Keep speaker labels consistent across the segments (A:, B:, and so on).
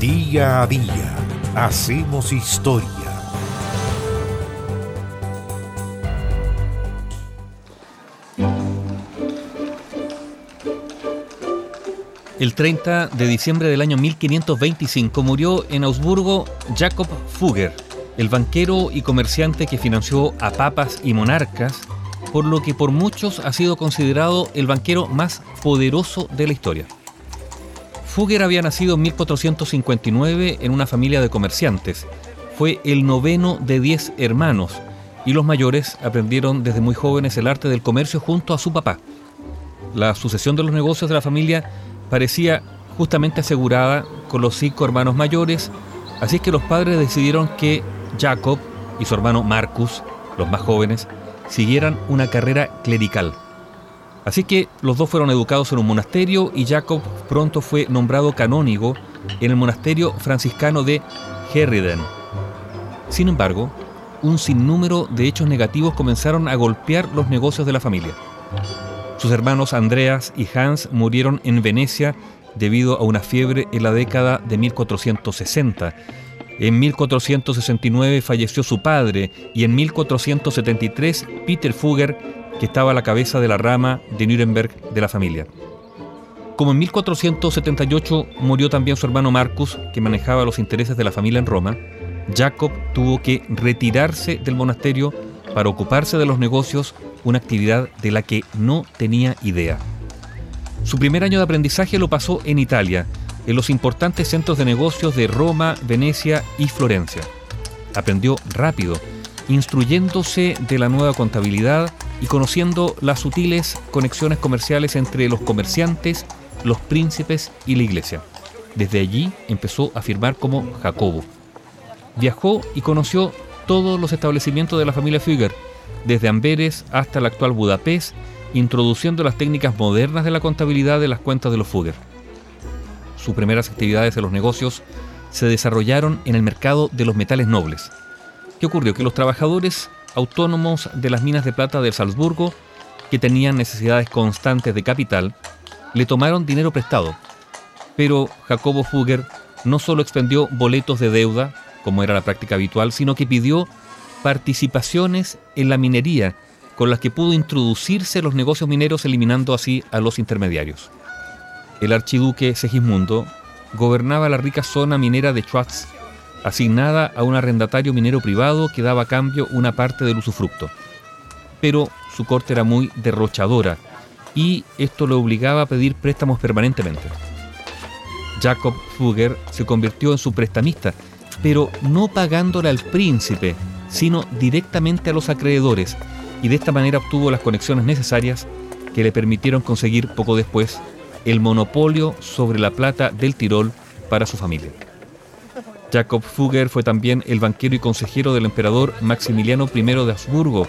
A: Día a día hacemos historia.
B: El 30 de diciembre del año 1525 murió en Augsburgo Jacob Fugger, el banquero y comerciante que financió a papas y monarcas, por lo que por muchos ha sido considerado el banquero más poderoso de la historia. Fugger había nacido en 1459 en una familia de comerciantes. Fue el noveno de diez hermanos y los mayores aprendieron desde muy jóvenes el arte del comercio junto a su papá. La sucesión de los negocios de la familia parecía justamente asegurada con los cinco hermanos mayores, así que los padres decidieron que Jacob y su hermano Marcus, los más jóvenes, siguieran una carrera clerical. Así que los dos fueron educados en un monasterio y Jacob pronto fue nombrado canónigo en el monasterio franciscano de Herriden. Sin embargo, un sinnúmero de hechos negativos comenzaron a golpear los negocios de la familia. Sus hermanos Andreas y Hans murieron en Venecia debido a una fiebre en la década de 1460. En 1469 falleció su padre y en 1473 Peter Fugger, que estaba a la cabeza de la rama de Nuremberg de la familia. Como en 1478 murió también su hermano Marcus, que manejaba los intereses de la familia en Roma, Jacob tuvo que retirarse del monasterio para ocuparse de los negocios una actividad de la que no tenía idea. Su primer año de aprendizaje lo pasó en Italia, en los importantes centros de negocios de Roma, Venecia y Florencia. Aprendió rápido, instruyéndose de la nueva contabilidad y conociendo las sutiles conexiones comerciales entre los comerciantes, los príncipes y la iglesia. Desde allí empezó a firmar como Jacobo. Viajó y conoció todos los establecimientos de la familia Fugger, desde Amberes hasta el actual Budapest, introduciendo las técnicas modernas de la contabilidad de las cuentas de los Fugger. Sus primeras actividades en los negocios se desarrollaron en el mercado de los metales nobles. ¿Qué ocurrió? Que los trabajadores autónomos de las minas de plata de Salzburgo, que tenían necesidades constantes de capital, le tomaron dinero prestado. Pero Jacobo Fugger no solo expendió boletos de deuda, como era la práctica habitual, sino que pidió participaciones en la minería con las que pudo introducirse los negocios mineros eliminando así a los intermediarios. El archiduque Segismundo gobernaba la rica zona minera de Schwarz, asignada a un arrendatario minero privado que daba a cambio una parte del usufructo. Pero su corte era muy derrochadora y esto le obligaba a pedir préstamos permanentemente. Jacob Fugger se convirtió en su prestamista, pero no pagándole al príncipe, sino directamente a los acreedores, y de esta manera obtuvo las conexiones necesarias que le permitieron conseguir poco después el monopolio sobre la plata del Tirol para su familia. Jacob Fugger fue también el banquero y consejero del emperador Maximiliano I de Habsburgo,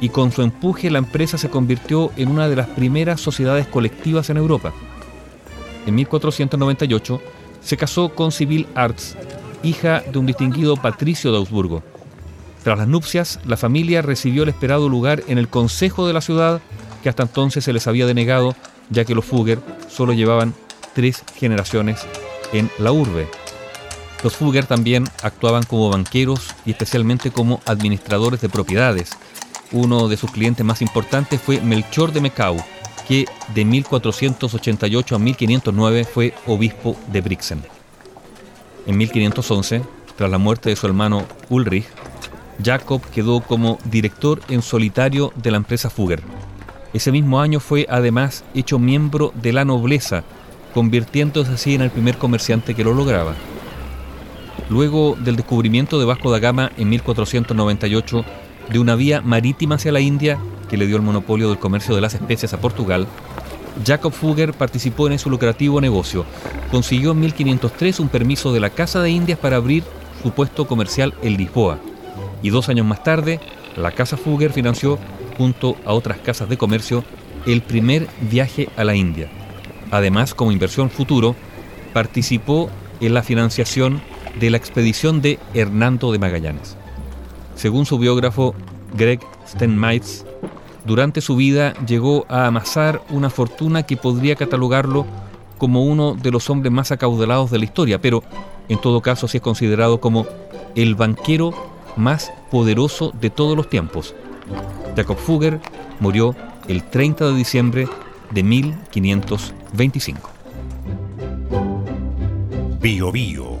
B: y con su empuje la empresa se convirtió en una de las primeras sociedades colectivas en Europa. En 1498 se casó con Sibyl Arts, hija de un distinguido patricio de Augsburgo. Tras las nupcias, la familia recibió el esperado lugar en el consejo de la ciudad, que hasta entonces se les había denegado, ya que los Fugger solo llevaban tres generaciones en la urbe. Los Fugger también actuaban como banqueros y especialmente como administradores de propiedades. Uno de sus clientes más importantes fue Melchor de Mecau, que de 1488 a 1509 fue obispo de Brixen. En 1511, tras la muerte de su hermano Ulrich, Jacob quedó como director en solitario de la empresa Fugger. Ese mismo año fue además hecho miembro de la nobleza, convirtiéndose así en el primer comerciante que lo lograba. Luego del descubrimiento de Vasco da Gama en 1498 de una vía marítima hacia la India que le dio el monopolio del comercio de las especies a Portugal, Jacob Fugger participó en ese lucrativo negocio. Consiguió en 1503 un permiso de la Casa de Indias para abrir su puesto comercial en Lisboa y dos años más tarde, la Casa Fugger financió, junto a otras casas de comercio, el primer viaje a la India. Además, como inversión futuro, participó en la financiación de la expedición de Hernando de Magallanes. Según su biógrafo Greg Stenmeitz, durante su vida llegó a amasar una fortuna que podría catalogarlo como uno de los hombres más acaudalados de la historia, pero en todo caso sí es considerado como el banquero más poderoso de todos los tiempos. Jacob Fugger murió el 30 de diciembre de 1525.
A: Bio Bio,